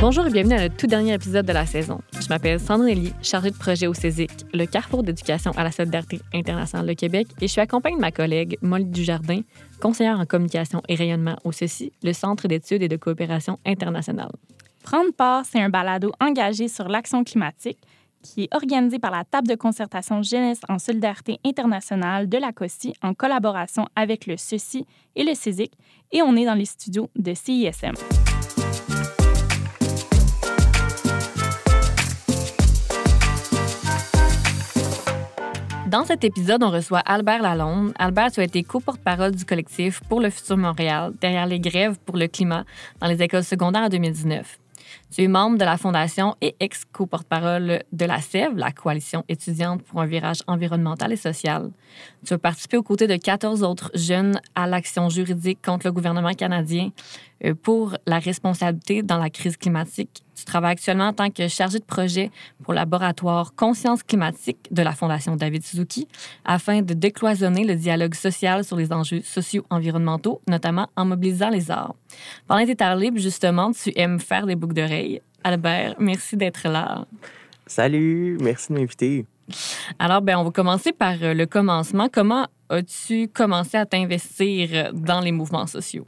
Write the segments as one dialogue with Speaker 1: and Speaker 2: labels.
Speaker 1: Bonjour et bienvenue à notre tout dernier épisode de la saison. Je m'appelle Sandrine Elie, chargée de projet au CESIC, le carrefour d'éducation à la solidarité internationale de Québec, et je suis accompagnée de ma collègue Molly Dujardin, conseillère en communication et rayonnement au CECI, le Centre d'études et de coopération internationale.
Speaker 2: Prendre part, c'est un balado engagé sur l'action climatique qui est organisé par la table de concertation jeunesse en solidarité internationale de la COSI en collaboration avec le CECI et le CESIC, et on est dans les studios de CISM.
Speaker 1: Dans cet épisode, on reçoit Albert Lalonde. Albert, tu as été co-porte-parole du collectif pour le futur Montréal derrière les grèves pour le climat dans les écoles secondaires en 2019. Tu es membre de la Fondation et ex-co-porte-parole de la SEV, la coalition étudiante pour un virage environnemental et social. Tu as participé aux côtés de 14 autres jeunes à l'action juridique contre le gouvernement canadien euh, pour la responsabilité dans la crise climatique. Tu travailles actuellement en tant que chargé de projet pour le laboratoire Conscience climatique de la Fondation David Suzuki afin de décloisonner le dialogue social sur les enjeux socio-environnementaux, notamment en mobilisant les arts. Pendant tes temps libres, justement, tu aimes faire des boucles d'oreilles. Albert, merci d'être là.
Speaker 3: Salut, merci de m'inviter.
Speaker 1: Alors, ben, on va commencer par euh, le commencement. Comment as-tu commencé à t'investir dans les mouvements sociaux?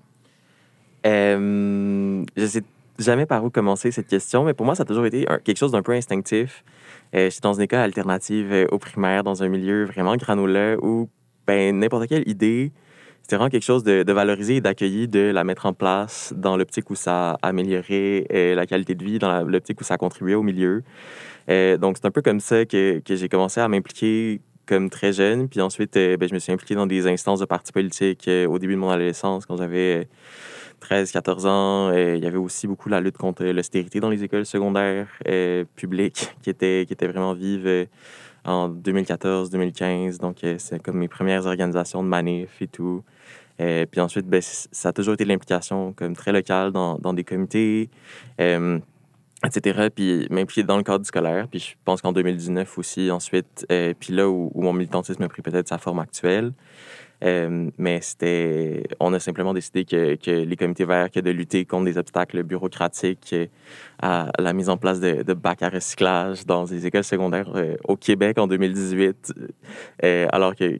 Speaker 3: Euh, je sais jamais par où commencer cette question, mais pour moi, ça a toujours été quelque chose d'un peu instinctif. Euh, J'étais dans une école alternative euh, au primaire, dans un milieu vraiment granuleux où ben, n'importe quelle idée, c'était vraiment quelque chose de, de valorisé et d'accueilli, de la mettre en place dans l'optique où ça améliorait euh, la qualité de vie, dans l'optique où ça contribuait au milieu. Euh, donc, c'est un peu comme ça que, j'ai commencé à m'impliquer comme très jeune. Puis ensuite, ben, je me suis impliqué dans des instances de partis politiques au début de mon adolescence, quand j'avais 13-14 ans. il y avait aussi beaucoup la lutte contre l'austérité dans les écoles secondaires publiques qui était, qui était vraiment vive en 2014-2015. Donc, c'est comme mes premières organisations de manif et tout. Et puis ensuite, ben, ça a toujours été l'implication comme très locale dans, dans des comités, euh, etc. Puis m'impliquer dans le cadre scolaire. Puis je pense qu'en 2019 aussi, ensuite, euh, puis là où, mon militantisme a pris peut-être sa forme actuelle, euh, mais c'était, on a simplement décidé que, que, les comités verts, que de lutter contre des obstacles bureaucratiques à la mise en place de, de bacs à recyclage dans des écoles secondaires euh, au Québec en 2018, euh, alors que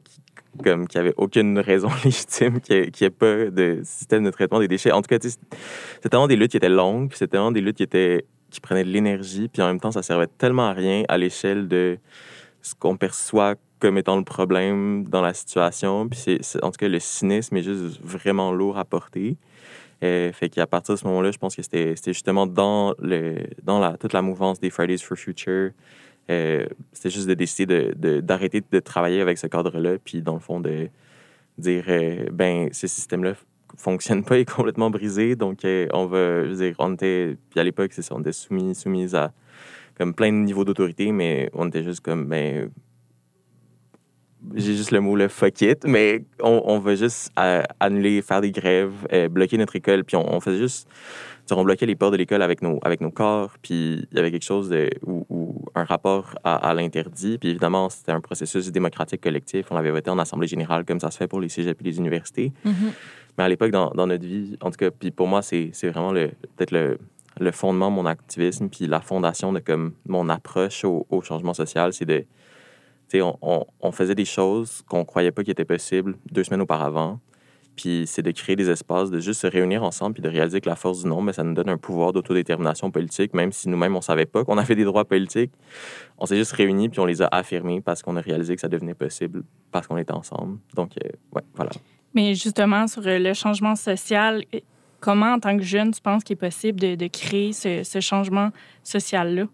Speaker 3: comme qu'il n'y avait aucune raison légitime qu'il n'y ait, pas de système de traitement des déchets. En tout cas, c'était vraiment des luttes qui étaient longues, c'était vraiment des luttes qui étaient qui prenaient de l'énergie, puis en même temps, ça servait tellement à rien à l'échelle de ce qu'on perçoit comme étant le problème dans la situation. Puis c'est, en tout cas, le cynisme est juste vraiment lourd à porter. Euh, fait qu'à partir de ce moment-là, je pense que c'était, justement dans, le, dans la, toute la mouvance des Fridays for Future. Euh, c'était juste de décider de, d'arrêter de, travailler avec ce cadre-là, puis dans le fond, de dire, euh, ben, ce système-là fonctionne pas, est complètement brisé, donc euh, on va, dire, on était, à l'époque, c'est ça, on était soumis, soumis à comme plein de niveaux d'autorité, mais on était juste comme, ben, j'ai juste le mot le fuck it, mais on, on va juste euh, annuler, faire des grèves, euh, bloquer notre école, puis on, on faisait juste, on bloquait les portes de l'école avec nos, avec nos corps, puis il y avait quelque chose de, ou, ou un rapport à, à l'interdit, puis évidemment, c'était un processus démocratique collectif, on l'avait voté en Assemblée générale, comme ça se fait pour les cégeps et les universités.
Speaker 1: Mm-hmm.
Speaker 3: Mais à l'époque, dans, dans, notre vie, en tout cas, puis pour moi, c'est vraiment le, peut-être le, le fondement de mon activisme, puis la fondation de comme, mon approche au, au changement social, c'est de on, on, on, faisait des choses qu'on croyait pas qui étaient possibles deux semaines auparavant. Puis c'est de créer des espaces, de juste se réunir ensemble, puis de réaliser que la force du nombre, mais ça nous donne un pouvoir d'autodétermination politique, même si nous-mêmes, on savait pas qu'on avait des droits politiques. On s'est juste réunis, puis on les a affirmés parce qu'on a réalisé que ça devenait possible, parce qu'on était ensemble. Donc, euh, ouais, voilà.
Speaker 2: Mais justement, sur le changement social, comment, en tant que jeune, tu penses qu'il est possible de, de créer ce, ce changement social-là?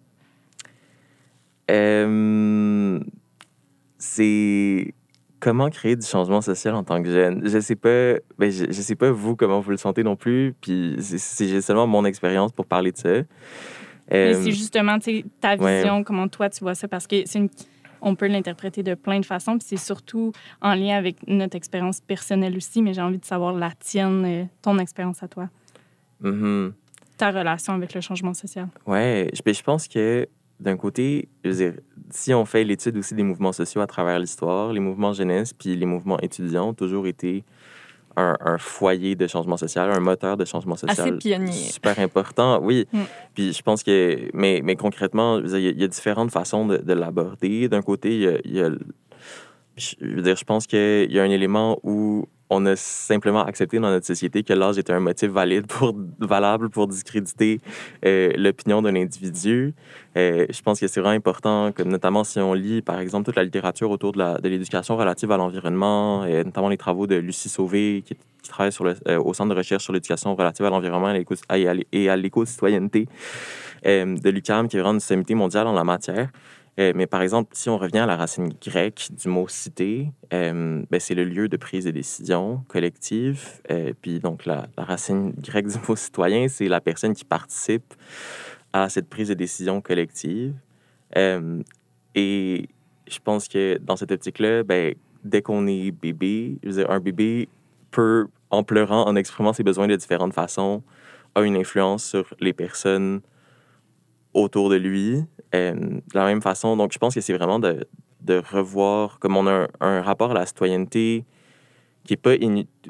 Speaker 3: Euh c'est comment créer du changement social en tant que jeune. Je sais pas, ben je, je, sais pas vous comment vous le sentez non plus, puis c'est seulement mon expérience pour parler de ça. Euh,
Speaker 2: c'est justement ta vision, ouais. comment toi tu vois ça, parce que c'est une, on peut l'interpréter de plein de façons, puis c'est surtout en lien avec notre expérience personnelle aussi, mais j'ai envie de savoir la tienne, ton expérience à toi.
Speaker 3: Mm -hmm.
Speaker 2: Ta relation avec le changement social.
Speaker 3: Ouais, je, je pense que d'un côté, je veux dire, si on fait l'étude aussi des mouvements sociaux à travers l'histoire, les mouvements jeunesse puis les mouvements étudiants ont toujours été un, un, foyer de changement social, un moteur de changement social.
Speaker 1: Assez pionnier.
Speaker 3: Super important, oui. Mm. Puis je pense que, mais, mais concrètement, il y, a différentes façons de, de l'aborder. D'un côté, il y a, y a je veux dire, je pense qu'il y a un élément où on a simplement accepté dans notre société que l'âge était un motif valide pour, valable pour discréditer euh, l'opinion d'un individu. Euh, je pense que c'est vraiment important, que, notamment si on lit, par exemple, toute la littérature autour de l'éducation relative à l'environnement, et notamment les travaux de Lucie Sauvé, qui, travaille euh, au Centre de recherche sur l'éducation relative à l'environnement et à l'éco-citoyenneté de l'UQAM, qui est vraiment une sommité mondiale en la matière. Euh, mais par exemple, si on revient à la racine grecque du mot cité, euh, ben, c'est le lieu de prise de décision collective. Euh, puis donc, la, racine grecque du mot citoyen, c'est la personne qui participe à cette prise de décision collective. et je pense que dans cette optique-là, ben, dès qu'on est bébé, un bébé peut, en pleurant, en exprimant ses besoins de différentes façons, a une influence sur les personnes autour de lui. Euh, de la même façon, donc je pense que c'est vraiment de, de, revoir, comme on a un, rapport à la citoyenneté qui est pas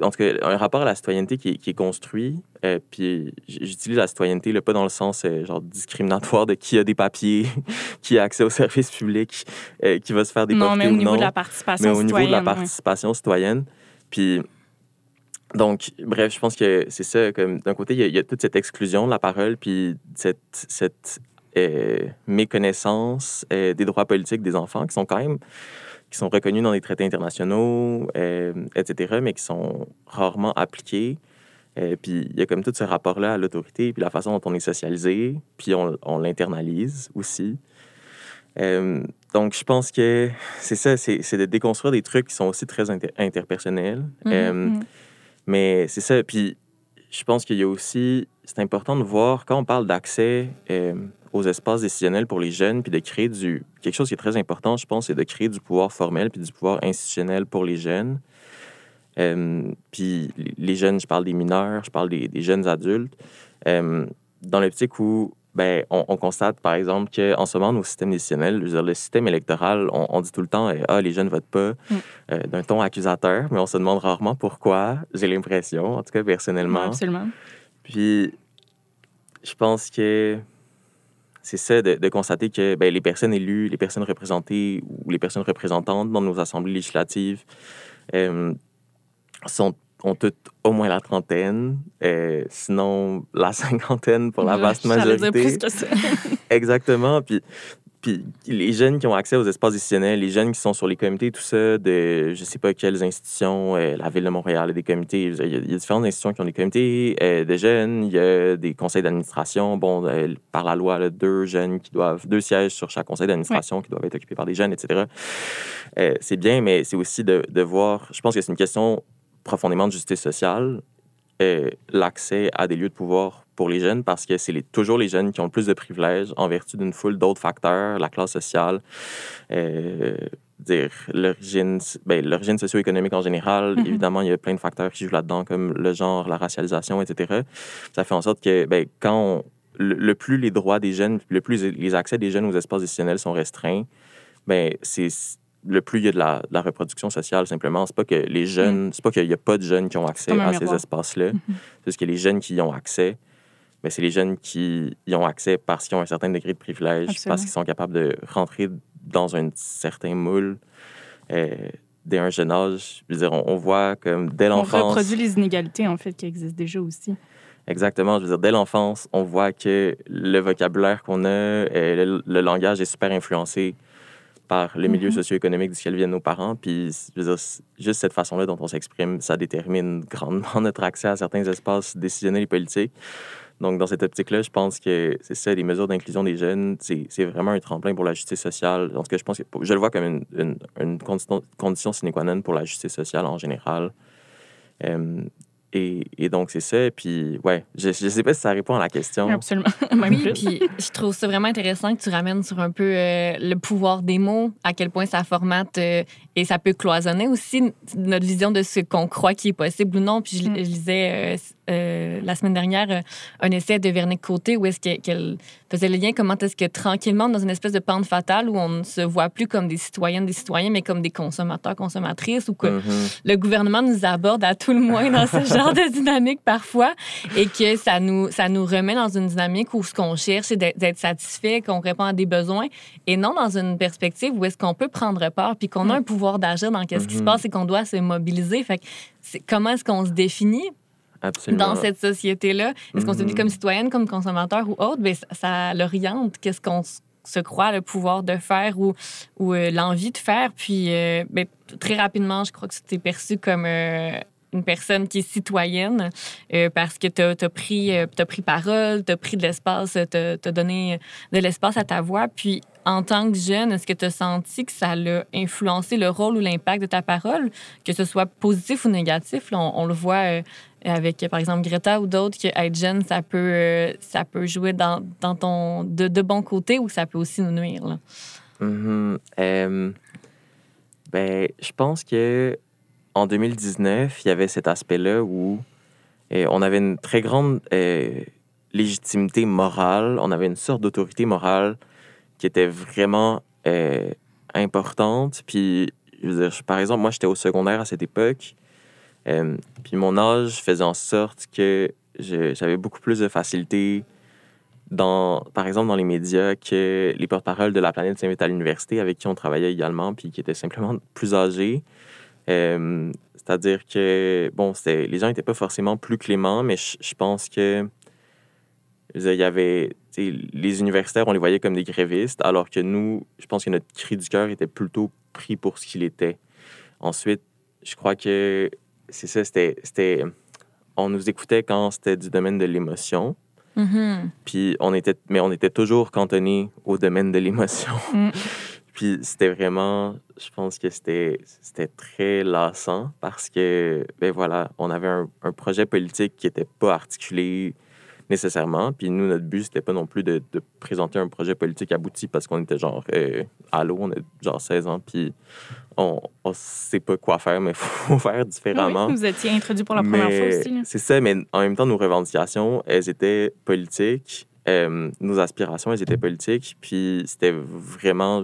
Speaker 3: en tout cas un rapport à la citoyenneté qui, qui est construit euh, puis j'utilise la citoyenneté là, pas dans le sens euh, genre discriminatoire de qui a des papiers qui a accès aux services publics qui va se faire des
Speaker 2: non mais au niveau de la participation
Speaker 3: mais au niveau de la participation citoyenne puis donc, bref, je pense que c'est ça. Comme d'un côté, il y, a, il y, a toute cette exclusion de la parole, puis cette, cette euh, méconnaissance euh, des droits politiques des enfants qui sont quand même qui sont reconnus dans les traités internationaux, euh, etc., mais qui sont rarement appliqués. puis il y a comme tout ce rapport-là à l'autorité, puis la façon dont on est socialisé, puis on, on l'internalise aussi. donc, je pense que c'est ça, c'est de déconstruire des trucs qui sont aussi très interpersonnels. Mm-hmm, mm-hmm. Mais c'est ça. Puis, je pense qu'il y a aussi, c'est important de voir, quand on parle d'accès aux espaces décisionnels pour les jeunes, puis de créer du... Quelque chose qui est très important, je pense, c'est de créer du pouvoir formel puis du pouvoir institutionnel pour les jeunes. Euh, puis les jeunes, je parle des mineurs, je parle des, jeunes adultes. Euh, dans l'optique où ben, on, constate, par exemple, qu'en ce moment, nos systèmes décisionnels, le système électoral, on, dit tout le temps Ah, les jeunes votent pas mm. euh, d'un ton accusateur, mais on se demande rarement pourquoi, j'ai l'impression, en tout cas personnellement.
Speaker 2: absolument.
Speaker 3: Puis, je pense que c'est ça de, constater que ben, les personnes élues, les personnes représentées ou les personnes représentantes dans nos assemblées législatives euh, sont, ont toutes au moins la trentaine, euh, sinon la cinquantaine pour la vaste majorité.
Speaker 2: Dire plus que ça.
Speaker 3: Exactement. Puis puis les jeunes qui ont accès aux espaces décisionnels, les jeunes qui sont sur les comités, tout ça, de je sais pas quelles institutions, euh, la Ville de Montréal a des comités, il y, a, différentes institutions qui ont des comités euh, de jeunes, il y a des conseils d'administration, bon, euh, par la loi, deux jeunes qui doivent, deux sièges sur chaque conseil d'administration qui doivent être occupés par des jeunes, etc. c'est bien, mais c'est aussi de, de voir, je pense que c'est une question profondément de justice sociale, l'accès à des lieux de pouvoir pour les jeunes parce que c'est toujours les jeunes qui ont le plus de privilèges en vertu d'une foule d'autres facteurs, la classe sociale, euh, dire l'origine ben, l'origine socio-économique en général. Mm-hmm. Évidemment, il y a plein de facteurs qui jouent là-dedans, comme le genre, la racialisation, etc. Ça fait en sorte que ben, quand le, plus les droits des jeunes, le plus les accès des jeunes aux espaces décisionnels sont restreints, ben, c'est le plus il y a de la, reproduction sociale, simplement. C'est pas que les jeunes, mm. c'est pas qu'il n'y a pas de jeunes qui ont accès à ces espaces-là. Mm-hmm. C'est juste que les jeunes qui y ont accès, c'est les jeunes qui y ont accès parce qu'ils ont un certain degré de privilège, parce qu'ils sont capables de rentrer dans un certain moule euh, dès un jeune âge. Je veux dire, on, voit comme dès l'enfance...
Speaker 2: On reproduit les inégalités, en fait, qui existent déjà aussi.
Speaker 3: Exactement. Je veux dire, dès l'enfance, on voit que le vocabulaire qu'on a, euh, le, langage est super influencé par le milieu mm-hmm. socio-économique duquel viennent nos parents. Puis, je veux dire, juste cette façon-là dont on s'exprime, ça détermine grandement notre accès à certains espaces décisionnels et politiques. Donc, dans cette optique-là, je pense que c'est ça, les mesures d'inclusion des jeunes, c'est vraiment un tremplin pour la justice sociale. Je pense je le vois comme une, une, une condition, sine qua non pour la justice sociale en général. Euh, et, et donc, c'est ça. Puis, ouais, je, je sais pas si ça répond à la question.
Speaker 2: Absolument. Même
Speaker 1: Oui, puis je trouve ça vraiment intéressant que tu ramènes sur un peu euh, le pouvoir des mots, à quel point ça formate euh, et ça peut cloisonner aussi notre vision de ce qu'on croit qui est possible ou non. Puis je,
Speaker 2: Mm.
Speaker 1: je lisais euh, euh, la semaine dernière un essai de Véronique Côté où est-ce que- qu'elle faisait le lien comment est-ce que tranquillement, dans une espèce de pente fatale où on ne se voit plus comme des citoyennes, des citoyens, mais comme des consommateurs, consommatrices, ou que
Speaker 3: Mhm.
Speaker 1: le gouvernement nous aborde à tout le moins dans ce genre de dynamique parfois et que ça nous, ça nous remet dans une dynamique où ce qu'on cherche, c'est d'être satisfait, qu'on répond à des besoins et non dans une perspective où est-ce qu'on peut prendre part puis qu'on a un pouvoir d'agir dans qu'est-ce qui se
Speaker 3: Mhm.
Speaker 1: passe et qu'on doit se mobiliser. Fait que comment est-ce qu'on se définit
Speaker 3: Absolument.
Speaker 1: dans cette société-là? Est-ce qu'on se dit
Speaker 3: Mhm.
Speaker 1: comme citoyenne, comme consommateur ou autre? Bien, ça, ça l'oriente. Qu'est-ce qu'on se croit le pouvoir de faire ou, ou euh, l'envie de faire. Puis, euh, ben, très rapidement, je crois que t'es perçu comme euh, une personne qui est citoyenne euh, parce que tu as, pris, euh, t'as pris parole, tu as pris de l'espace, tu as donné de l'espace à ta voix. Puis, en tant que jeune, est-ce que tu as senti que ça l'a influencé le rôle ou l'impact de ta parole, que ce soit positif ou négatif? On, le voit euh, avec, par exemple, Greta ou d'autres, que être jeune, ça peut, ça peut jouer dans, dans ton, de, bon côté ou ça peut aussi nous nuire.
Speaker 3: Mhm. Euh, ben, je pense que en 2019, il y avait cet aspect-là où euh, on avait une très grande euh, légitimité morale, on avait une sorte d'autorité morale qui était vraiment euh, importante. Puis, par exemple, moi, j'étais au secondaire à cette époque. euh, puis mon âge faisait en sorte que j'avais beaucoup plus de facilité dans, par exemple, dans les médias que les porte-paroles de la planète s'invitent à l'université avec qui on travaillait également, puis qui étaient simplement plus âgés. Euh, C'est-à-dire que, bon, les gens n'étaient pas forcément plus cléments, mais je je pense que il y avait, les universitaires, on les voyait comme des grévistes, alors que nous, je pense que notre cri du cœur était plutôt pris pour ce qu'il était. Ensuite, je crois que c'est ça, c'était, on nous écoutait quand c'était du domaine de l'émotion.
Speaker 1: Mhm.
Speaker 3: Puis on était, mais on était toujours cantonné au domaine de l'émotion.
Speaker 2: Mm.
Speaker 3: Puis c'était vraiment, je pense que c'était, c'était très lassant parce que, ben voilà, on avait un, un projet politique qui n'était pas articulé nécessairement. Puis nous, notre but, c'était pas non plus de, de présenter un projet politique abouti parce qu'on était genre, euh, allô, on a genre 16 ans, puis on, on sait pas quoi faire, mais il faut faire différemment.
Speaker 2: Oui, vous étiez introduit pour la première fois aussi. là.
Speaker 3: C'est ça, mais en même temps, nos revendications, elles étaient politiques. Euh, nos aspirations, elles étaient politiques. Puis c'était vraiment,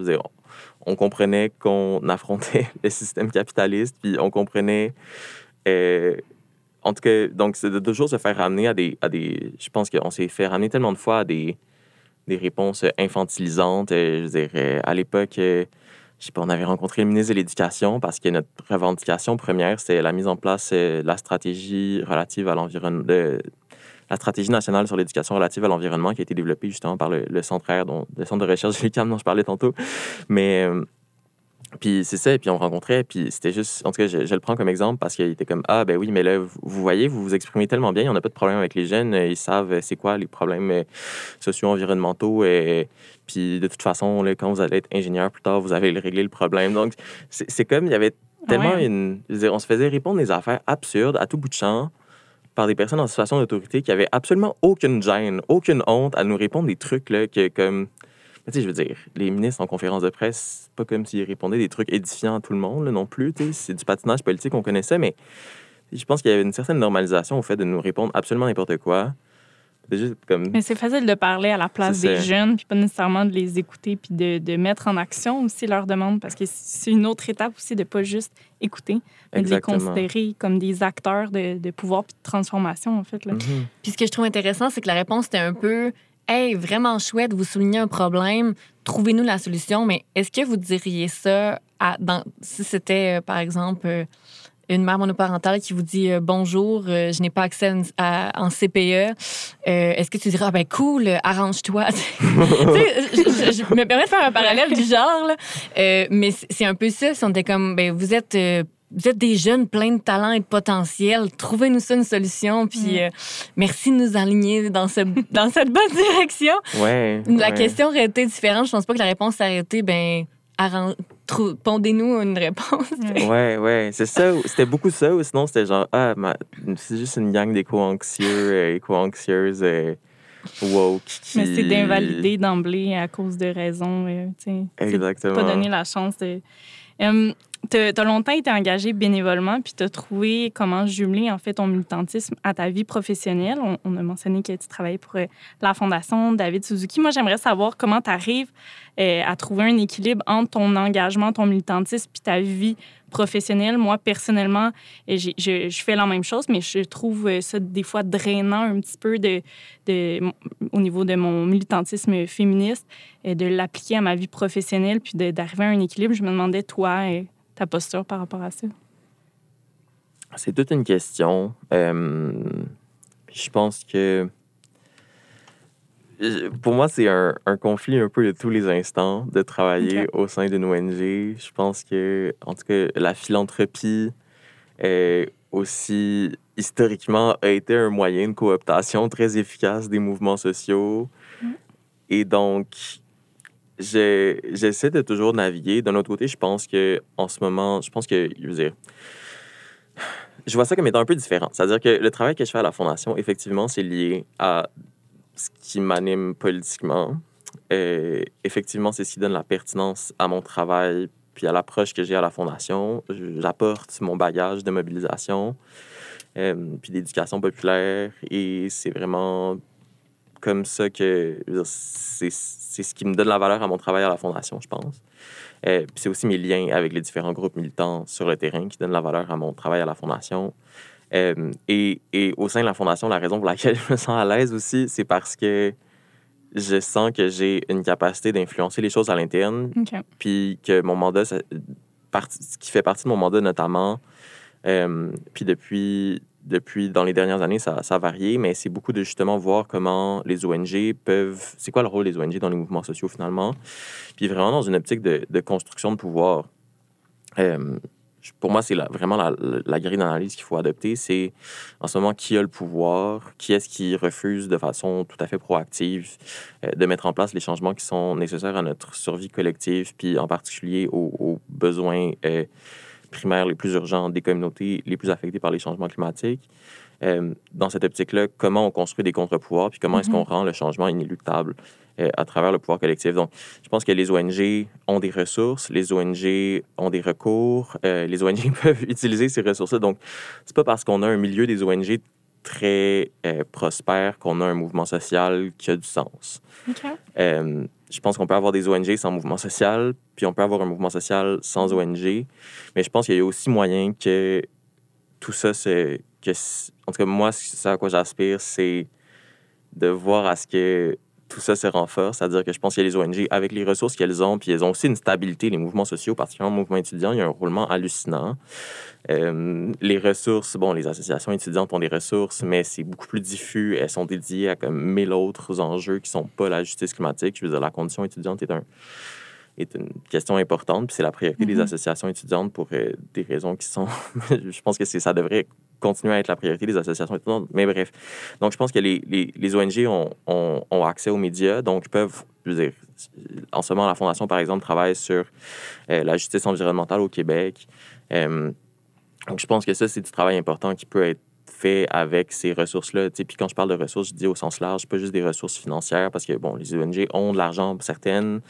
Speaker 3: on comprenait qu'on affrontait le système capitaliste, puis on comprenait. euh, en tout cas, donc, c'est de toujours se faire ramener à des. À des je pense qu'on s'est fait ramener tellement de fois à des, des réponses infantilisantes. Euh, Je euh, à l'époque, je sais pas, on avait rencontré le ministre de l'Éducation parce que notre revendication première, c'était la mise en place de la stratégie relative à l'environnement. La stratégie nationale sur l'éducation relative à l'environnement qui a été développée justement par le, le Centre R, dont, le Centre de recherche de l'UQAM dont je parlais tantôt. Mais. euh, puis c'est ça, et puis on rencontrait, puis c'était juste, en tout cas, je, je le prends comme exemple parce qu'il était comme, ah ben oui, mais là, vous, vous voyez, vous vous exprimez tellement bien, on n'a pas de problème avec les jeunes, ils savent euh, c'est quoi les problèmes euh, socio-environnementaux, et puis de toute façon, là, quand vous allez être ingénieur plus tard, vous allez régler le problème. Donc, c'est comme, il y avait tellement
Speaker 2: ouais.
Speaker 3: une, je veux dire, on se faisait répondre des affaires absurdes à tout bout de champ par des personnes en situation d'autorité qui avaient absolument aucune gêne, aucune honte à nous répondre des trucs, là, que comme... Tu sais, je veux dire, les ministres en conférence de presse, pas comme s'ils répondaient des trucs édifiants à tout le monde non plus. C'est du patinage politique, on connaissait, mais je pense qu'il y avait une certaine normalisation au fait de nous répondre absolument n'importe quoi. C'est juste comme.
Speaker 2: Mais c'est facile de parler à la place des
Speaker 3: ça.
Speaker 2: jeunes, puis pas nécessairement de les écouter, puis de, de mettre en action aussi leurs demandes, parce que c'est une autre étape aussi de pas juste écouter, mais de les considérer comme des acteurs de, de pouvoir puis de transformation, en fait. Là.
Speaker 3: Mhm.
Speaker 1: Puis ce que je trouve intéressant, c'est que la réponse était un peu Hey, vraiment chouette, vous soulignez un problème, trouvez-nous la solution, mais est-ce que vous diriez ça à, dans, si c'était, euh, par exemple, euh, une mère monoparentale qui vous dit euh, bonjour, euh, je n'ai pas accès à, une- à- en CPE, euh, est-ce que tu dirais ah ben cool, arrange-toi. Tu sais, je, me permets de faire un parallèle du genre, là. Euh, mais c'est un peu ça. Si on était comme ben vous êtes euh, vous êtes des jeunes pleins de talent et de potentiel. Trouvez-nous ça une solution. Puis
Speaker 2: Mm.
Speaker 1: euh, merci de nous aligner dans, ce, dans cette bonne direction.
Speaker 3: Ouais.
Speaker 1: La
Speaker 3: ouais.
Speaker 1: question aurait été différente. Je pense pas que la réponse aurait été ben pondez-nous une réponse.
Speaker 3: Ouais, ouais, c'est ça. C'était beaucoup ça. Ou sinon, c'était genre, ah, ma- c'est juste une gang d'éco-anxieux, euh, éco-anxieuses, euh, woke. Qui...
Speaker 2: Mais c'est d'invalider d'emblée à cause de raisons. euh, tu sais. C'est
Speaker 3: Exactement.
Speaker 2: pas donner la chance de. Euh, t'as as longtemps été engagé bénévolement, puis tu as trouvé comment jumeler en fait ton militantisme à ta vie professionnelle. On, a mentionné que tu travaillais pour euh, la Fondation David Suzuki. Moi, j'aimerais savoir comment tu arrives à trouver un équilibre entre ton engagement, ton militantisme, puis ta vie professionnelle. Moi, personnellement, euh, je, fais la même chose, mais je trouve euh, ça des fois drainant un petit peu de, au niveau de mon militantisme féministe, de l'appliquer à ma vie professionnelle, puis d'arriver à un équilibre. Je me demandais, toi, euh, ta posture par rapport à ça?
Speaker 3: C'est toute une question. Euh, je pense que. Pour moi, c'est un, un conflit un peu de tous les instants de travailler au sein d'une ONG. Je pense que, en tout cas, la philanthropie euh, aussi historiquement a été un moyen de cooptation très efficace des mouvements sociaux. Et donc, j'essaie de toujours naviguer. D'un autre côté, je pense que en ce moment, je pense que, je veux dire, je vois ça comme étant un peu différent. C'est-à-dire que le travail que je fais à la Fondation, effectivement, c'est lié à ce qui m'anime politiquement. Effectivement, c'est ce qui donne la pertinence à mon travail puis à l'approche que j'ai à la Fondation. J'apporte mon bagage de mobilisation euh, puis d'éducation populaire et c'est vraiment comme ça que c'est ce qui me donne la valeur à mon travail à la Fondation, je pense. Euh, c'est aussi mes liens avec les différents groupes militants sur le terrain qui donnent la valeur à mon travail à la Fondation. Euh, et, et au sein de la Fondation, la raison pour laquelle je me sens à l'aise aussi, c'est parce que je sens que j'ai une capacité d'influencer les choses à l'interne, puis que mon mandat, ça- ce qui fait partie de mon mandat notamment, euh, puis depuis, depuis, dans les dernières années, ça, ça a varié, mais c'est beaucoup de justement voir comment les ONG peuvent... C'est quoi le rôle des ONG dans les mouvements sociaux finalement? Puis vraiment dans une optique de, construction de pouvoir. Euh, pour moi, c'est vraiment la, la grille d'analyse qu'il faut adopter. C'est en ce moment qui a le pouvoir, qui est-ce qui refuse de façon tout à fait proactive euh, de mettre en place les changements qui sont nécessaires à notre survie collective, puis en particulier aux, aux besoins euh, primaires les plus urgents des communautés les plus affectées par les changements climatiques. Euh, dans cette optique-là, comment on construit des contre-pouvoirs, puis comment est-ce qu'on rend le changement inéluctable euh, à travers le pouvoir collectif? Donc, je pense que les ONG ont des ressources, les ONG ont des recours, euh, les ONG peuvent utiliser ces ressources-là. Donc, c'est pas parce qu'on a un milieu des ONG très euh, prospère qu'on a un mouvement social qui a du sens. Euh, je pense qu'on peut avoir des ONG sans mouvement social, puis on peut avoir un mouvement social sans ONG. Mais je pense qu'il y a aussi moyen que tout ça, c'est en tout cas moi, ce à quoi j'aspire, c'est de voir à ce que tout ça se renforce, c'est-à-dire que je pense qu'il y a les ONG avec les ressources qu'elles ont, puis elles ont aussi une stabilité, les mouvements sociaux, particulièrement le mouvement étudiant, il y a un roulement hallucinant. Euh, les ressources, bon, les associations étudiantes ont des ressources, mais c'est beaucoup plus diffus. Elles sont dédiées à comme mille autres enjeux qui sont pas la justice climatique. Je veux dire, la condition étudiante est un est une question importante, puis c'est la priorité des
Speaker 2: Mhm.
Speaker 3: associations étudiantes pour euh, des raisons qui sont... je pense que ça devrait continuer à être la priorité des associations mais bref. Donc, je pense que les, les, les ONG ont, ont, ont accès aux médias, donc peuvent, je veux dire, en ce moment, la Fondation, par exemple, travaille sur euh, la justice environnementale au Québec. Euh, donc, je pense que ça, c'est du travail important qui peut être fait avec ces ressources-là. Puis quand je parle de ressources, je dis au sens large, pas juste des ressources financières, parce que, bon, les ONG ont de l'argent, certaines.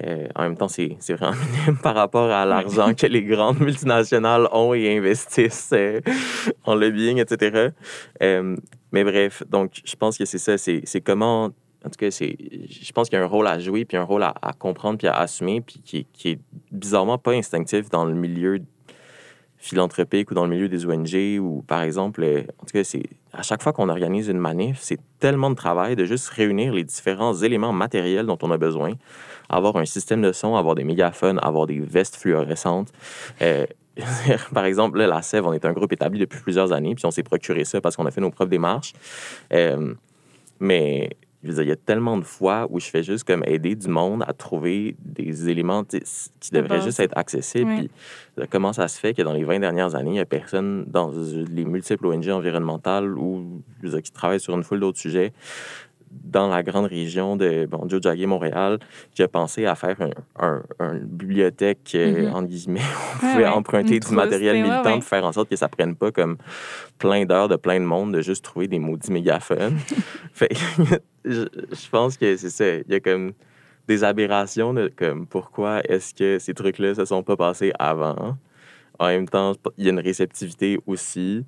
Speaker 3: Euh, en même temps, c'est vraiment minime par rapport à l'argent que les grandes multinationales ont et investissent euh, en lobbying, etc. Euh, mais bref, donc, je pense que c'est ça. C'est comment... En tout cas, je pense qu'il y a un rôle à jouer, puis un rôle à, à comprendre, puis à assumer, puis qui, qui est bizarrement pas instinctif dans le milieu philanthropique ou dans le milieu des ONG ou par exemple, en tout cas, c'est à chaque fois qu'on organise une manif, c'est tellement de travail de juste réunir les différents éléments matériels dont on a besoin, avoir un système de son, avoir des mégaphones, avoir des vestes fluorescentes. Euh, par exemple, là, la Sève, on est un groupe établi depuis plusieurs années, puis on s'est procuré ça parce qu'on a fait nos propres démarches. Euh, mais je veux dire, il y a tellement de fois où je fais juste comme aider du monde à trouver des éléments qui devraient juste être accessibles. Puis, comment ça se fait que dans les 20 dernières années, il n'y a personne dans les multiples ONG environnementales ou qui travaillent sur une foule d'autres sujets dans la grande région de bon, Jojage, Montréal, qui a pensé à faire un, un, une bibliothèque,
Speaker 2: Mhm.
Speaker 3: entre guillemets, on pouvait
Speaker 2: ouais.
Speaker 3: emprunter
Speaker 2: Une
Speaker 3: du matériel
Speaker 2: trousse, ouais,
Speaker 3: militant
Speaker 2: ouais.
Speaker 3: pour faire en sorte que ça prenne pas comme plein d'heures de plein de monde de juste trouver des maudits mégaphones. fait je, je pense que c'est ça. Il y a comme des aberrations de comme pourquoi est-ce que ces trucs-là se sont pas passés avant? En même temps, il y a une réceptivité aussi.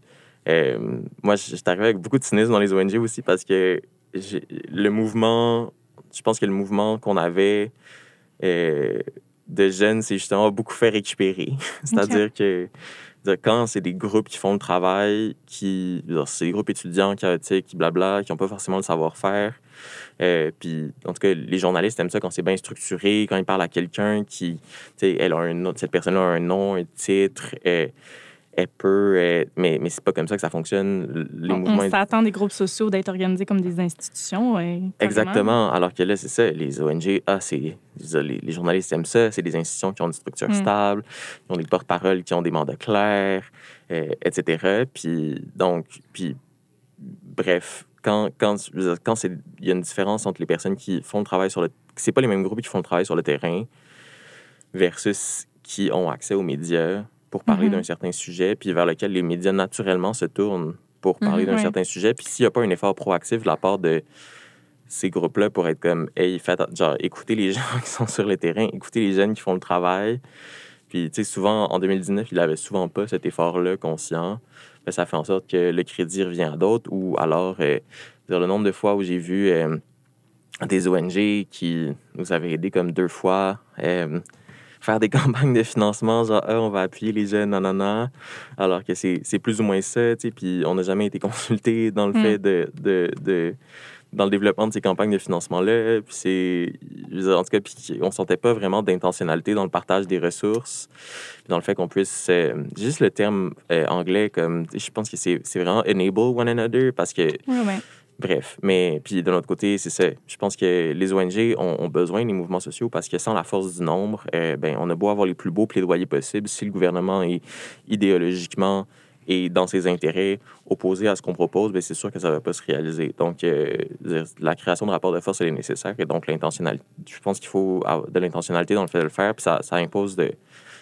Speaker 3: Euh, moi, je je suis arrivé avec beaucoup de cynisme dans les ONG aussi parce que le mouvement, je pense que le mouvement qu'on avait euh, de jeunes, c'est justement beaucoup fait récupérer. C'est-à-dire que quand c'est des groupes qui font le travail, qui, c'est des groupes étudiants chaotiques, qui blabla, qui n'ont pas forcément le savoir-faire. Euh, puis, en tout cas, les journalistes aiment ça quand c'est bien structuré, quand ils parlent à quelqu'un qui, tu sais, elle a un cette personne-là a un nom, un titre, euh, elle peut, euh, mais, mais c'est pas comme ça que ça fonctionne. Les
Speaker 2: On,
Speaker 3: mouvements
Speaker 2: on s'attend des groupes sociaux d'être organisés comme des institutions. ouais.
Speaker 3: Exactement. Alors que là, c'est ça. Les ONG, ah, c'est, les journalistes aiment ça. C'est des institutions qui ont une structure
Speaker 2: Mm.
Speaker 3: stable, qui ont des porte-paroles, qui ont des mandats clairs, euh, etc. Puis, donc, puis, bref, quand, quand, quand c'est, il y a une différence entre les personnes qui font le travail sur le... C'est pas les mêmes groupes qui font le travail sur le terrain versus qui ont accès aux médias pour parler
Speaker 2: Mhm.
Speaker 3: d'un certain sujet, puis vers lequel les médias naturellement se tournent pour parler
Speaker 1: Mhm,
Speaker 3: d'un
Speaker 2: ouais.
Speaker 3: certain sujet. Puis s'il n'y a pas un effort proactif de la part de ces groupes-là pour être comme, hey, faites, genre, écoutez les gens qui sont sur le terrain, écoutez les jeunes qui font le travail. Puis, tu sais, souvent, en 2019, il n'avait souvent pas cet effort-là conscient. Ben, ça fait en sorte que le crédit revient à d'autres ou alors, euh, dire, le nombre de fois où j'ai vu euh, des ONG qui nous avaient aidés comme deux fois, euh, faire des campagnes de financement, genre, Ah, on va appuyer les jeunes, nanana, alors que c'est plus ou moins ça, tu sais, puis on n'a jamais été consulté dans le
Speaker 2: Mm.
Speaker 3: fait de, de, de- dans le développement de ces campagnes de financement-là, puis c'est, en tout cas, puis on sentait pas vraiment d'intentionnalité dans le partage des ressources, puis dans le fait qu'on puisse, euh, juste le terme euh, anglais, comme, je pense que c'est c'est vraiment enable one another, parce que
Speaker 2: Ouais, ouais.
Speaker 3: Bref, mais puis de l'autre côté, c'est ça. Je pense que les ONG ont, ont besoin des mouvements sociaux parce que sans la force du nombre, euh, ben, on a beau avoir les plus beaux plaidoyers possibles. Si le gouvernement est idéologiquement et dans ses intérêts opposé à ce qu'on propose, ben, c'est sûr que ça ne va pas se réaliser. Donc, euh, la création de rapports de force, elle est nécessaire et donc l'intentionnalité. Je pense qu'il faut avoir de l'intentionnalité dans le fait de le faire, puis ça, ça impose de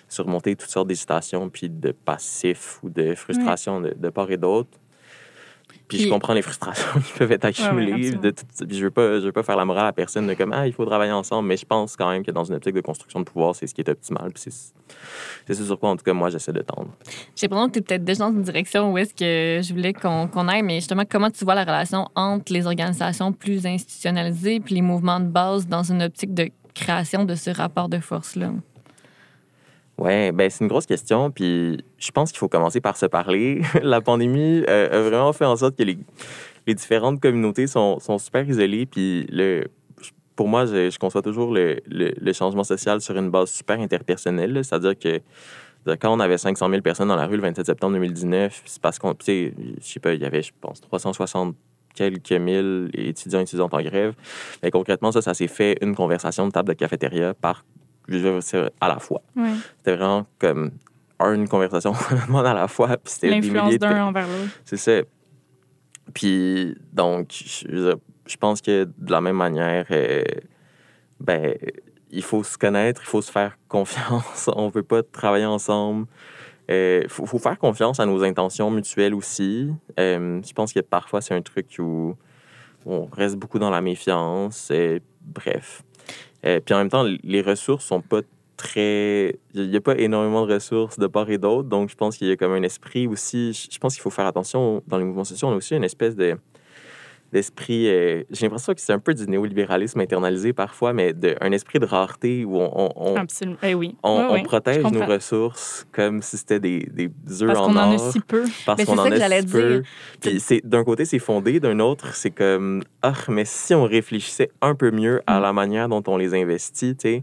Speaker 3: surmonter toutes sortes d'hésitations, puis de passifs ou de frustrations de, de part et d'autre. Puis, je comprends les frustrations qui peuvent être accumulées.
Speaker 2: absolument.
Speaker 3: de tout- puis je veux pas, je veux pas faire la morale à personne de comme ah il faut travailler ensemble, mais je pense quand même que dans une optique de construction de pouvoir, c'est ce qui est optimal. Puis c'est ce sur quoi en tout cas moi j'essaie de tendre.
Speaker 1: J'ai l'impression que tu es peut-être déjà dans une direction où est-ce que je voulais qu'on aille, mais justement, comment tu vois la relation entre les organisations plus institutionnalisées puis les mouvements de base dans une optique de création de ce rapport de force-là?
Speaker 3: Ouais, ben c'est une grosse question. Puis je pense qu'il faut commencer par se parler. la pandémie euh, a vraiment fait en sorte que les, différentes communautés sont, super isolées. Puis le, pour moi, je, conçois toujours le, changement social sur une base super interpersonnelle. C'est-à-dire que quand on avait 500 000 personnes dans la rue le 27 septembre 2019, c'est parce qu'on, tu sais, je sais pas, il y avait, je pense, 360 quelques mille étudiants et étudiantes en grève. Mais concrètement, ça, ça s'est fait une conversation de table de cafétéria par, à la fois.
Speaker 2: Ouais.
Speaker 3: C'était vraiment comme une conversation vraiment à la fois. Puis c'était des
Speaker 2: L'influence d'un envers l'autre.
Speaker 3: C'est ça. Puis, donc, je, je pense que de la même manière, euh, ben, il faut se connaître, il faut se faire confiance. On ne peut pas travailler ensemble. Il faut, faut faire confiance à nos intentions mutuelles aussi. Euh, je pense que parfois, c'est un truc où on reste beaucoup dans la méfiance. euh, bref. Euh, puis en même temps, les ressources sont pas très. Il n'y a pas énormément de ressources de part et d'autre. Donc, je pense qu'il y a comme un esprit aussi. Je pense qu'il faut faire attention dans les mouvements sociaux. On a aussi une espèce de d'esprit. euh, J'ai l'impression que c'est un peu du néolibéralisme internalisé parfois, mais de, un esprit de rareté où on, on, on-
Speaker 2: Absolument. Eh oui.
Speaker 3: on-
Speaker 2: Ouais,
Speaker 3: on
Speaker 2: ouais,
Speaker 3: protège nos ressources comme si c'était des, des œufs
Speaker 2: Parce
Speaker 3: en
Speaker 2: qu'on en a si peu.
Speaker 3: parce qu'on
Speaker 1: c'est
Speaker 3: en
Speaker 1: que
Speaker 3: a si peu.
Speaker 1: dire.
Speaker 3: Puis c'est d'un côté c'est fondé, d'un autre c'est comme ah mais si on réfléchissait un peu mieux à
Speaker 2: Mm.
Speaker 3: la manière dont on les investit, tu sais,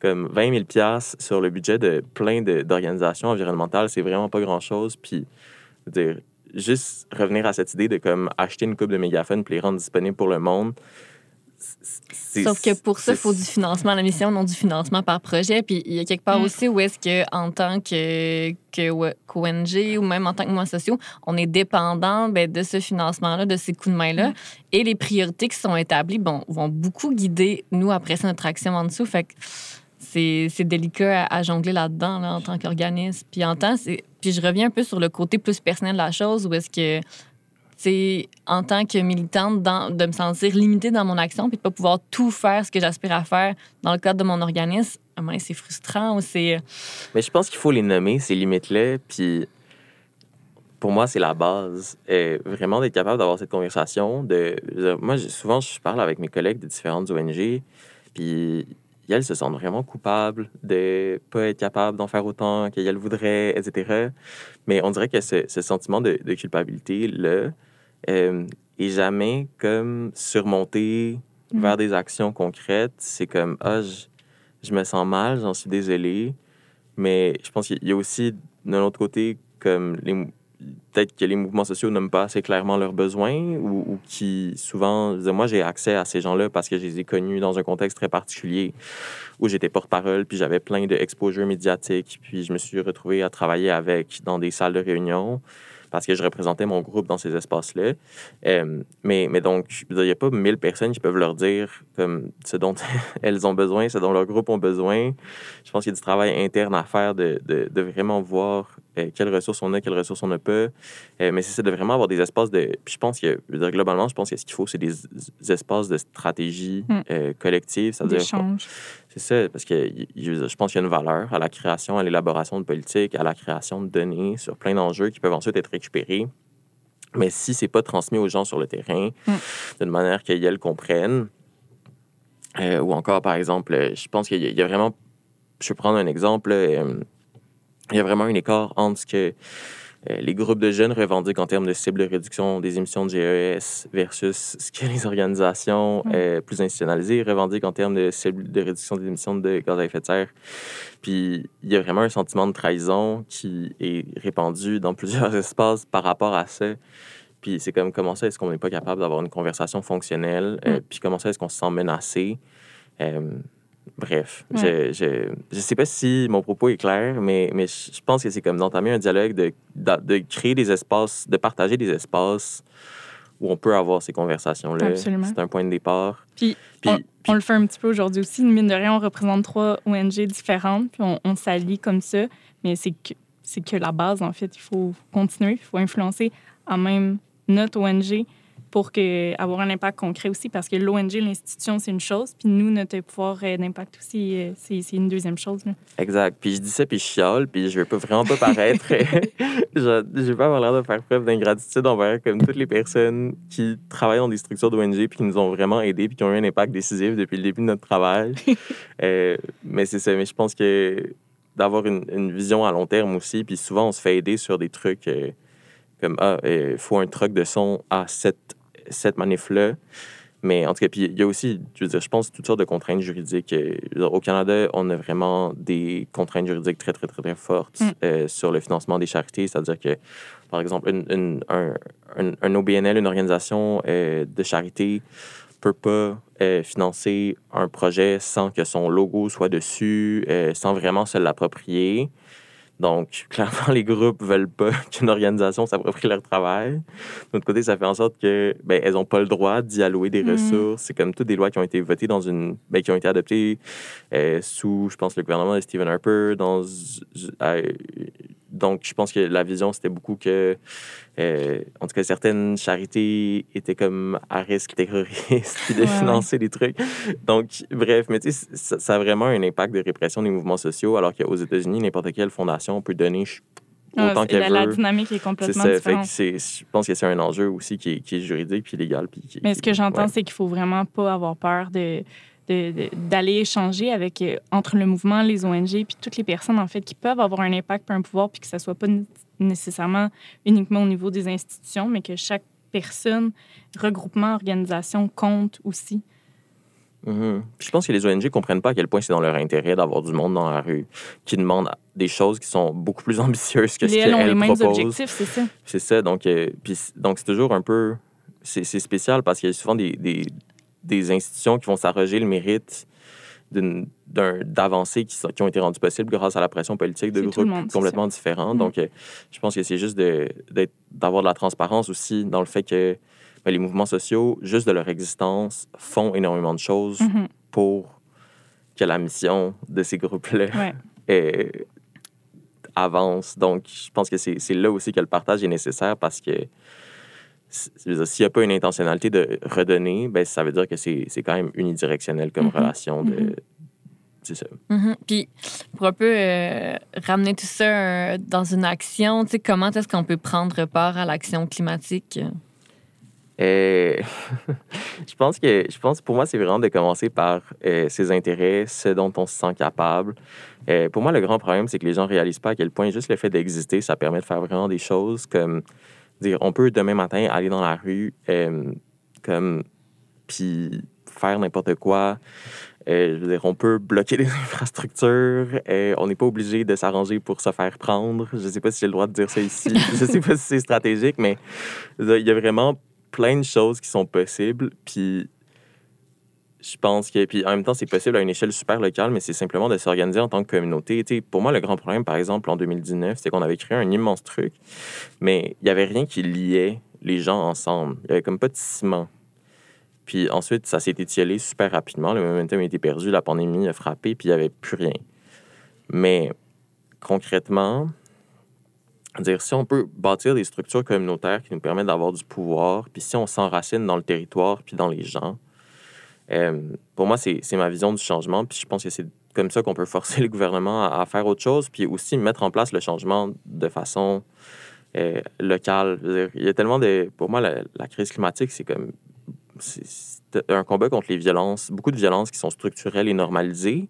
Speaker 3: comme 20 000 piastres sur le budget de plein de- d'organisations environnementales, c'est vraiment pas grand chose. Puis je veux dire, juste revenir à cette idée de comme acheter une coupe de mégaphones puis les rendre disponibles pour le monde. c'est-
Speaker 1: Sauf que pour ça, il faut du financement à la mission, non du financement par projet. Puis il y a quelque part
Speaker 2: Mm.
Speaker 1: aussi où est-ce que, en tant que, qu'ONG ou même en tant que mouvement sociaux, on est dépendant ben, de ce financement-là, de ces coups de main-là.
Speaker 2: Mm.
Speaker 1: Et les priorités qui sont établies bon, vont beaucoup guider, nous, après ça, notre action en dessous. Fait que c'est c'est délicat à, à jongler là-dedans là, en tant qu'organisme. Puis en temps, c'est- puis je reviens un peu sur le côté plus personnel de la chose, où est-ce que c'est en tant que militante de me sentir limitée dans mon action puis de pas pouvoir tout faire ce que j'aspire à faire dans le cadre de mon organisme, c'est frustrant ou c'est
Speaker 3: Mais je pense qu'il faut les nommer, ces limites-là. Puis pour moi, c'est la base. Euh, vraiment d'être capable d'avoir cette conversation. De, moi, souvent, je parle avec mes collègues de différentes ONG. Puis elles se sentent vraiment coupables de pas être capables d'en faire autant qu'elles voudraient, etc. Mais on dirait que ce, ce sentiment de, de culpabilité-là euh, est jamais comme surmonté
Speaker 2: Mhm.
Speaker 3: vers des actions concrètes. C'est comme, ah, je, je me sens mal, j'en suis désolé. Mais je pense qu'il y a aussi, d'un autre côté, comme les, peut-être que les mouvements sociaux nomment pas assez clairement leurs besoins ou, qui, souvent, moi, j'ai accès à ces gens-là parce que je les ai connus dans un contexte très particulier où j'étais porte-parole, puis j'avais plein d'exposures médiatiques, puis je me suis retrouvé à travailler avec dans des salles de réunion parce que je représentais mon groupe dans ces espaces-là. Euh, mais, mais donc, il n'y a pas mille personnes qui peuvent leur dire comme ce dont elles ont besoin, ce dont leur groupe ont besoin. Je pense qu'il y a du travail interne à faire de, de vraiment voir euh, quelles ressources on a, quelles ressources on n'a pas. Euh, mais c'est de vraiment avoir des espaces de... Puis je pense que, je veux dire, globalement, je pense que ce qu'il faut, c'est des, des espaces de stratégie
Speaker 2: Mm.
Speaker 3: euh, collective.
Speaker 2: D'échange.
Speaker 3: c'est ça, parce que je pense qu'il y a une valeur à la création, à l'élaboration de politiques, à la création de données sur plein d'enjeux qui peuvent ensuite être récupérés. Mais si c'est pas transmis aux gens sur le terrain
Speaker 2: Mm.
Speaker 3: d'une manière qu'ils comprennent, euh, ou encore, par exemple, je pense qu'il y, a- il y a vraiment, je vais prendre un exemple, là, il y a vraiment un écart entre ce que euh, les groupes de jeunes revendiquent en termes de cible de réduction des émissions de GES versus ce que les organisations
Speaker 2: Mm.
Speaker 3: euh, plus institutionnalisées revendiquent en termes de cible de réduction des émissions de gaz à effet de serre. Puis il y a vraiment un sentiment de trahison qui est répandu dans plusieurs espaces par rapport à ça. Puis c'est comme comment ça est-ce qu'on n'est pas capable d'avoir une conversation fonctionnelle, euh,
Speaker 2: Mm.
Speaker 3: puis comment ça est-ce qu'on se sent menacé? Euh, bref,
Speaker 2: Ouais.
Speaker 3: je, je, je sais pas si mon propos est clair, mais, mais je pense que c'est comme d'entamer un dialogue, de, de, de créer des espaces, de partager des espaces où on peut avoir ces conversations-là.
Speaker 2: Absolument.
Speaker 3: C'est un point de départ.
Speaker 2: Puis,
Speaker 3: Puis,
Speaker 2: on, on le fait un petit peu aujourd'hui aussi. Mine de rien, on représente trois ONG différentes, puis on, on s'allie comme ça. Mais c'est que, c'est que la base, en fait. Il faut continuer, il faut influencer à même notre ONG pour que, avoir un impact concret aussi, parce que l'ONG, l'institution, c'est une chose, puis nous, notre pouvoir euh, d'impact aussi, euh, c'est, c'est une deuxième chose. là.
Speaker 3: Exact. Puis je dis ça, puis je chiale, puis je veux pas vraiment pas paraître. je, je veux pas avoir l'air de faire preuve d'ingratitude envers comme toutes les personnes qui travaillent dans des structures d'ONG puis qui nous ont vraiment aidés puis qui ont eu un impact décisif depuis le début de notre travail. Euh, mais c'est ça. Mais je pense que d'avoir une, une vision à long terme aussi, puis souvent on se fait aider sur des trucs euh, comme ah, il faut un truc de son à cette, cette manif-là. Mais en tout cas, puis il y a aussi, je veux dire, je pense, toutes sortes de contraintes juridiques. Dire, Au Canada, on a vraiment des contraintes juridiques très, très, très, très fortes
Speaker 2: Mm.
Speaker 3: euh, sur le financement des charités. C'est-à-dire que, par exemple, une- une- un, un, un OBNL, une organisation euh, de charité, peut pas euh, financer un projet sans que son logo soit dessus, sans vraiment se l'approprier. Donc, clairement, les groupes veulent pas qu'une organisation s'approprie leur travail. De l'autre côté, ça fait en sorte que ben, elles n'ont pas le droit d'y allouer des
Speaker 2: Mhm.
Speaker 3: ressources. C'est comme toutes des lois qui ont été votées dans une, ben, qui ont été adoptées euh, sous, je pense, le gouvernement de Stephen Harper. Dans, euh, donc, je pense que la vision, c'était beaucoup que, euh, en tout cas, certaines charités étaient comme à risque terroriste, puis de
Speaker 2: Ouais,
Speaker 3: financer des trucs. Donc, bref, mais tu sais, ça, ça a vraiment un impact de répression des mouvements sociaux, alors qu'aux États-Unis, n'importe quelle fondation peut donner
Speaker 2: Ah,
Speaker 3: autant
Speaker 2: c'est-
Speaker 3: qu'elle
Speaker 2: la, la
Speaker 3: veut.
Speaker 2: dynamique est complètement
Speaker 3: ça. Fait que
Speaker 2: différente.
Speaker 3: je pense que c'est un enjeu aussi qui est, qui est juridique puis légal. Puis qui-
Speaker 2: Mais ce que j'entends,
Speaker 3: ouais.
Speaker 2: c'est qu'il faut vraiment pas avoir peur de- d'aller échanger avec euh, entre le mouvement, les ONG, puis toutes les personnes en fait qui peuvent avoir un impact, puis un pouvoir, puis que ça soit pas nécessairement uniquement au niveau des institutions, mais que chaque personne, regroupement, organisation compte aussi.
Speaker 3: Mhm. Puis je pense que les ONG comprennent pas à quel point c'est dans leur intérêt d'avoir du monde dans la rue qui demande des choses qui sont beaucoup plus ambitieuses que ce
Speaker 2: Les elles ont les
Speaker 3: qu'elles
Speaker 2: mêmes
Speaker 3: proposent.
Speaker 2: objectifs, c'est ça.
Speaker 3: C'est ça. Donc, euh, puis donc c'est toujours un peu. C'est c'est spécial parce qu'il y a souvent des, des, des institutions qui vont s'arroger le mérite d'avancées qui, ont été rendues possibles grâce à la pression politique de groupes
Speaker 2: monde,
Speaker 3: complètement différents.
Speaker 2: Mhm.
Speaker 3: Donc, euh, je pense que c'est juste d'avoir de la transparence aussi dans le fait que ben, les mouvements sociaux, juste de leur existence, font énormément de choses
Speaker 2: Mhm.
Speaker 3: pour que la mission de ces groupes-là
Speaker 2: Ouais.
Speaker 3: euh, avance. Donc, je pense que c'est c'est là aussi que le partage est nécessaire parce que c- je veux dire, s'il n'y a pas une intentionnalité de redonner, ben, ça veut dire que c'est c'est quand même unidirectionnel comme
Speaker 2: Mhm.
Speaker 3: relation. De,
Speaker 2: Mhm.
Speaker 3: C'est ça.
Speaker 1: Mhm. Puis, pour un peu euh, ramener tout ça euh, dans une action, tu sais, comment est-ce qu'on peut prendre part à l'action climatique?
Speaker 3: Euh, je pense que je pense pour moi c'est vraiment de commencer par ses intérêts, ce dont on se sent capable. Pour moi le grand problème c'est que les gens réalisent pas à quel point juste le fait d'exister ça permet de faire vraiment des choses comme dire on peut demain matin aller dans la rue euh, comme puis faire n'importe quoi. Euh, je veux dire, on peut bloquer les infrastructures. euh, on n'est pas obligé de s'arranger pour se faire prendre. Je ne sais pas si j'ai le droit de dire ça ici. je ne sais pas si c'est stratégique, mais il y a vraiment plein de choses qui sont possibles. Puis je pense que, puis en même temps, c'est possible à une échelle super locale, mais c'est simplement de s'organiser en tant que communauté. Pour moi, le grand problème, par exemple, en 2019, c'est qu'on avait créé un immense truc, mais il n'y avait rien qui liait les gens ensemble. Il n'y avait comme pas de ciment. Puis ensuite, ça s'est étiolé super rapidement. Le momentum a été perdu, la pandémie a frappé, puis il n'y avait plus rien. Mais concrètement, dire si on peut bâtir des structures communautaires qui nous permettent d'avoir du pouvoir, puis si on s'enracine dans le territoire puis dans les gens, euh, pour moi, c'est ma vision du changement. Puis je pense que c'est comme ça qu'on peut forcer le gouvernement à, faire autre chose, puis aussi mettre en place le changement de façon euh, locale. Il y a tellement de. Pour moi, la, crise climatique, c'est comme. C'est un combat contre les violences, beaucoup de violences qui sont structurelles et normalisées.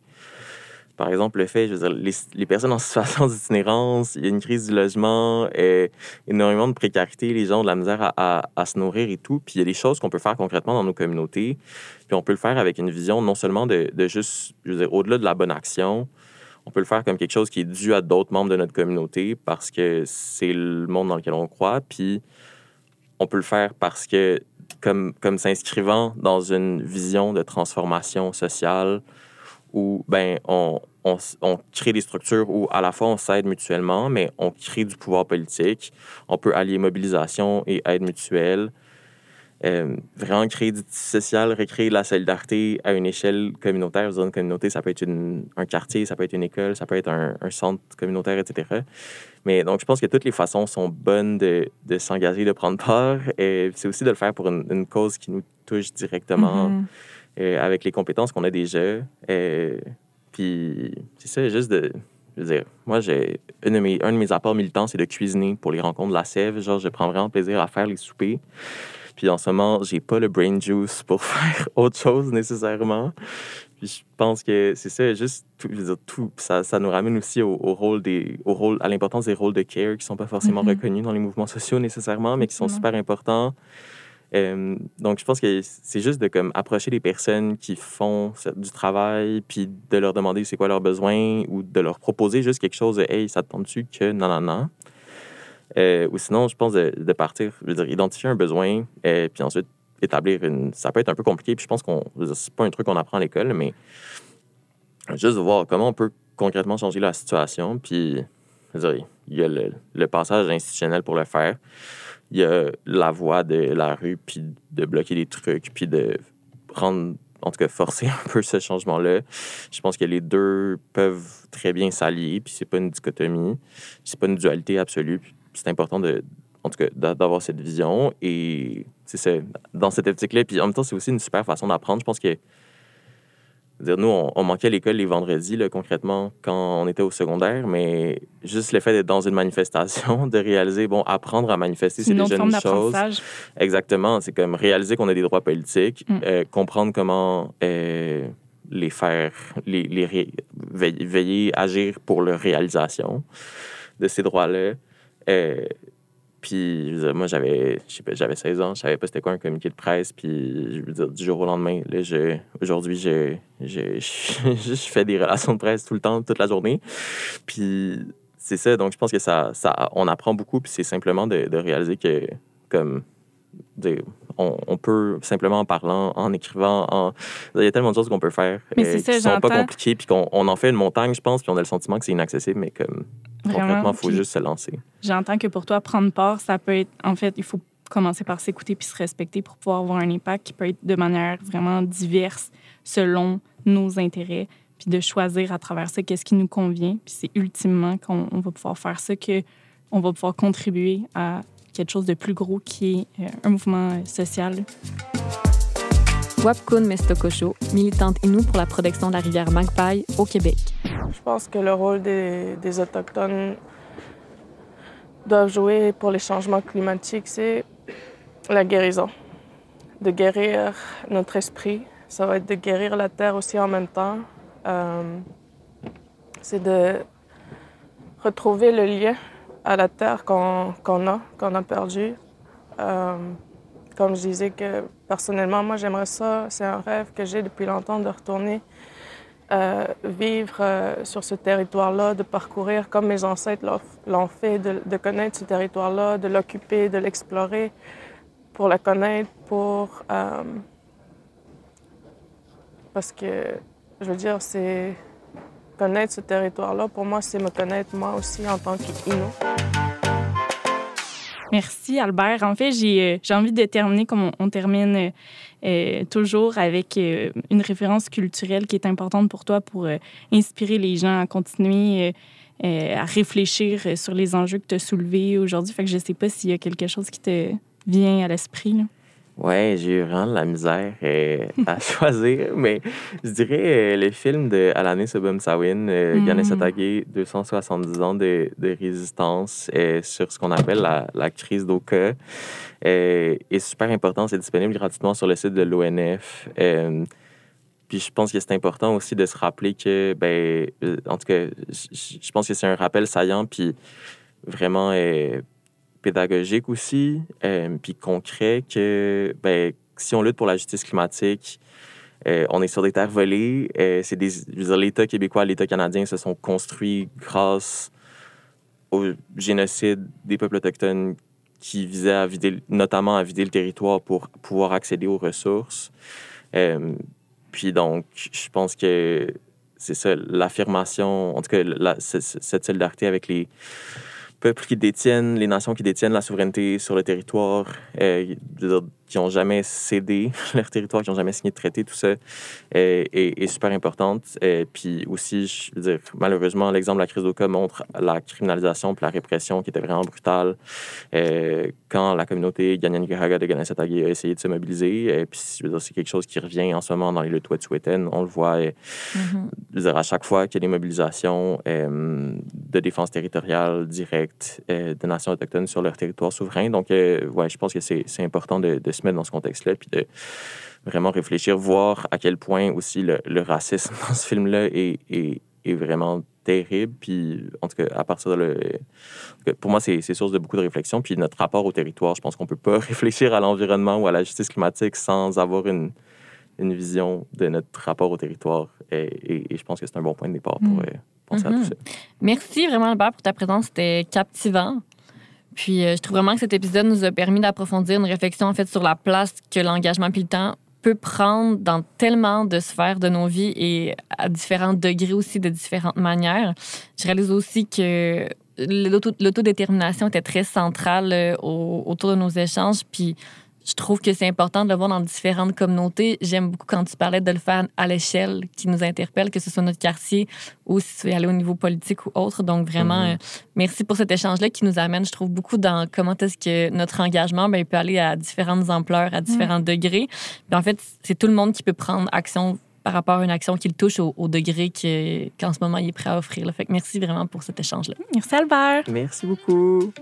Speaker 3: Par exemple, le fait, je veux dire, les, les personnes en situation d'itinérance, il y a une crise du logement, euh, énormément de précarité, les gens ont de la misère à, à- à se nourrir et tout. Puis il y a des choses qu'on peut faire concrètement dans nos communautés. Puis on peut le faire avec une vision non seulement de, de juste, je veux dire, au-delà de la bonne action, on peut le faire comme quelque chose qui est dû à d'autres membres de notre communauté parce que c'est le monde dans lequel on croit. Puis on peut le faire parce que, comme, comme s'inscrivant dans une vision de transformation sociale où ben, on, on, crée des structures où à la fois on s'aide mutuellement, mais on crée du pouvoir politique. On peut allier mobilisation et aide mutuelle. Euh, vraiment créer du social, recréer de la solidarité à une échelle communautaire. Dire, Une communauté, ça peut être une- un quartier, ça peut être une école, ça peut être un, centre communautaire, etc. Mais donc, je pense que toutes les façons sont bonnes de, s'engager, de prendre part. Et c'est aussi de le faire pour une, cause qui nous touche directement
Speaker 2: Mhm.
Speaker 3: Euh, avec les compétences qu'on a déjà. Euh, puis, c'est ça, juste de. Je veux dire, moi, j'ai. une de mes- Un de mes apports militants, c'est de cuisiner pour les rencontres de la Sève. Genre, je prends vraiment plaisir à faire les soupers. Puis en ce moment, j'ai pas le brain juice pour faire autre chose nécessairement. Puis je pense que c'est ça, juste tout, dire, tout ça, ça nous ramène aussi au, au rôle des, au rôle, à l'importance des rôles de care qui sont pas forcément
Speaker 2: Mhm.
Speaker 3: reconnus dans les mouvements sociaux nécessairement, mais qui sont super importants. Euh, donc, je pense que c'est juste de comme, approcher les personnes qui font du travail, puis de leur demander c'est quoi leurs besoins, ou de leur proposer juste quelque chose de Hey, ça te tente-tu que non, non, non. Euh, ou sinon, je pense de, partir, je veux dire, identifier un besoin, euh, puis ensuite établir une. Ça peut être un peu compliqué, puis je pense qu'on. C'est pas un truc qu'on apprend à l'école, mais juste voir comment on peut concrètement changer la situation, puis il y a le passage institutionnel pour le faire il y a la voie de la rue, puis de bloquer des trucs, puis de rendre, en tout cas, forcer un peu ce changement-là. Je pense que les deux peuvent très bien s'allier, puis c'est pas une dichotomie, c'est pas une dualité absolue. C'est important de, en tout cas, d'a- d'avoir cette vision. Et c'est dans cette optique-là. Puis en même temps, c'est aussi une super façon d'apprendre. Je pense que dire, nous, on, on manquait à l'école les vendredis, là, concrètement, quand on était au secondaire, mais juste le fait d'être dans une manifestation, de réaliser, bon, apprendre à manifester,
Speaker 2: C'est
Speaker 3: déjà une chose. Exactement. C'est comme réaliser qu'on a des droits politiques,
Speaker 2: Mm.
Speaker 3: euh, comprendre comment euh, les faire, les, les ré- veiller, veiller, agir pour leur réalisation de ces droits-là. Euh, puis, je veux dire, moi, j'avais, j'avais 16 ans, je savais pas c'était quoi un communiqué de presse. Puis, je veux dire, du jour au lendemain, là, je, aujourd'hui, je, je, je, je fais des relations de presse tout le temps, toute la journée. Puis, c'est ça. Donc, je pense que ça, ça, on apprend beaucoup. Puis, c'est simplement de, de réaliser que, comme, de- on, on, peut simplement en parlant, en écrivant, en... il y a tellement de choses qu'on peut faire
Speaker 2: mais euh, ça,
Speaker 3: qui sont pas compliquées, puis qu'on on en fait une montagne, je pense, puis on a le sentiment que c'est inaccessible, mais comme concrètement, il faut juste se lancer.
Speaker 2: J'entends que pour toi, prendre part, ça peut être, en fait, il faut commencer par s'écouter puis se respecter pour pouvoir avoir un impact qui peut être de manière vraiment diverse selon nos intérêts, puis de choisir à travers ça qu'est-ce qui nous convient. Puis c'est ultimement qu'on va pouvoir faire ça que on va pouvoir contribuer à quelque chose de plus gros qui est euh, un mouvement euh, social.
Speaker 1: Wapkun Mestokosho, militante Innu pour la protection de la rivière Magpie au Québec.
Speaker 4: Je pense que le rôle des, des Autochtones doivent jouer pour les changements climatiques, c'est la guérison. De guérir notre esprit, ça va être de guérir la terre aussi en même temps. Euh, c'est de retrouver le lien à la terre qu'on a, qu'on a perdu. Euh, comme je disais que personnellement, moi j'aimerais ça, c'est un rêve que j'ai depuis longtemps de retourner euh, vivre euh, sur ce territoire-là, de parcourir comme mes ancêtres l'ont fait, de, de, connaître ce territoire-là, de l'occuper, de l'explorer, pour la connaître, pour... Parce que, je veux dire, c'est connaître ce territoire-là, pour moi, c'est me connaître moi aussi en tant qu'Inno.
Speaker 2: Merci, Albert. En fait, j'ai euh, envie de terminer comme on, termine euh, euh, toujours avec une référence culturelle qui est importante pour toi pour inspirer les gens à continuer à réfléchir sur les enjeux que tu as soulevés aujourd'hui. Fait que je ne sais pas s'il y a quelque chose qui te vient à l'esprit.
Speaker 3: Ouais, j'ai eu vraiment de la misère euh, à choisir, mais je dirais euh, le film de Alanis Obumsawin, euh, mm. 270 ans de, de résistance euh, sur ce qu'on appelle la, la crise d'Oka. est super important, c'est disponible gratuitement sur le site de l'ONF. puis je pense que c'est important aussi de se rappeler que, ben, en tout cas, je pense que c'est un rappel saillant, puis vraiment pédagogique aussi, euh, puis concret que ben, si on lutte pour la justice climatique, euh, on est sur des terres volées. Euh, c'est des, l'État québécois, l'État canadien se sont construits grâce au génocide des peuples autochtones qui visait à vider, notamment à vider le territoire pour pouvoir accéder aux ressources. puis donc, je pense que c'est ça, l'affirmation, en tout cas, cette solidarité avec les, peuples qui détiennent, les nations qui détiennent la souveraineté sur le territoire, euh, qui n'ont jamais cédé leur territoire, qui n'ont jamais signé de traité, tout ça est, est, super importante. Et puis aussi, je veux dire, malheureusement, l'exemple de la crise d'Oka montre la criminalisation puis la répression qui était vraiment brutale euh, quand la communauté Ganyan-Gahaga de Ganasatagi a essayé de se mobiliser. Et puis, je veux dire, c'est quelque chose qui revient en ce moment dans les Wet'suwet'en. On le voit, et, mm-hmm. je veux dire, à chaque fois qu'il y a des mobilisations euh, de défense territoriale directe de nations autochtones sur leur territoire souverain. Donc, ouais, je pense que c'est important de, de se mettre dans ce contexte-là, puis de vraiment réfléchir, voir à quel point aussi le, racisme dans ce film-là est, est, est, vraiment terrible. Puis, en tout cas, à partir de le... Pour moi, c'est source de beaucoup de réflexion. Puis, notre rapport au territoire, je pense qu'on peut pas réfléchir à l'environnement ou à la justice climatique sans avoir une, une vision de notre rapport au territoire. Et, et, je pense que c'est un bon point de départ pour mm. euh, penser à tout
Speaker 1: mm-hmm.
Speaker 3: ça.
Speaker 1: Merci vraiment, Albert, pour ta présence. C'était captivant. Puis euh, je trouve vraiment que cet épisode nous a permis d'approfondir une réflexion en fait sur la place que l'engagement puis le temps peut prendre dans tellement de sphères de nos vies et à différents degrés aussi, de différentes manières. Je réalise aussi que l'autodétermination était très centrale euh, autour de nos échanges. Puis je trouve que c'est important de le voir dans différentes communautés. J'aime beaucoup quand tu parlais de le faire à l'échelle qui nous interpelle, que ce soit notre quartier ou si tu veux aller au niveau politique ou autre. Donc, vraiment, mm-hmm. euh, merci pour cet échange-là qui nous amène, je trouve, beaucoup dans comment est-ce que notre engagement ben, peut aller à différentes ampleurs, à différents mm. degrés. Puis en fait, c'est tout le monde qui peut prendre action par rapport à une action qui le touche au, degré qu'en ce moment il est prêt à offrir. Fait que merci vraiment pour cet échange-là.
Speaker 2: Merci Albert.
Speaker 3: Merci beaucoup.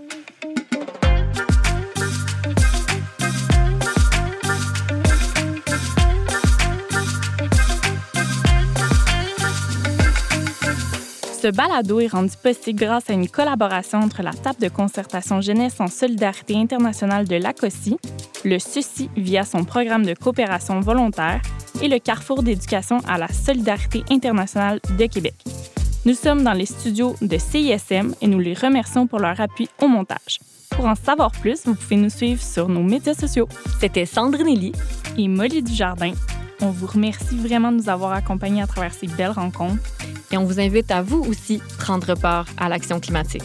Speaker 2: Ce balado est rendu possible grâce à une collaboration entre la table de concertation jeunesse en solidarité internationale de l'ACOSI, le SUSI via son programme de coopération volontaire et le Carrefour d'éducation à la solidarité internationale de Québec. Nous sommes dans les studios de CISM et nous les remercions pour leur appui au montage. Pour en savoir plus, vous pouvez nous suivre sur nos médias sociaux.
Speaker 1: C'était Sandrine Elie
Speaker 2: et Molly Dujardin. On vous remercie vraiment de nous avoir accompagnés à travers ces belles rencontres.
Speaker 1: Et on vous invite à vous aussi prendre part à l'action climatique.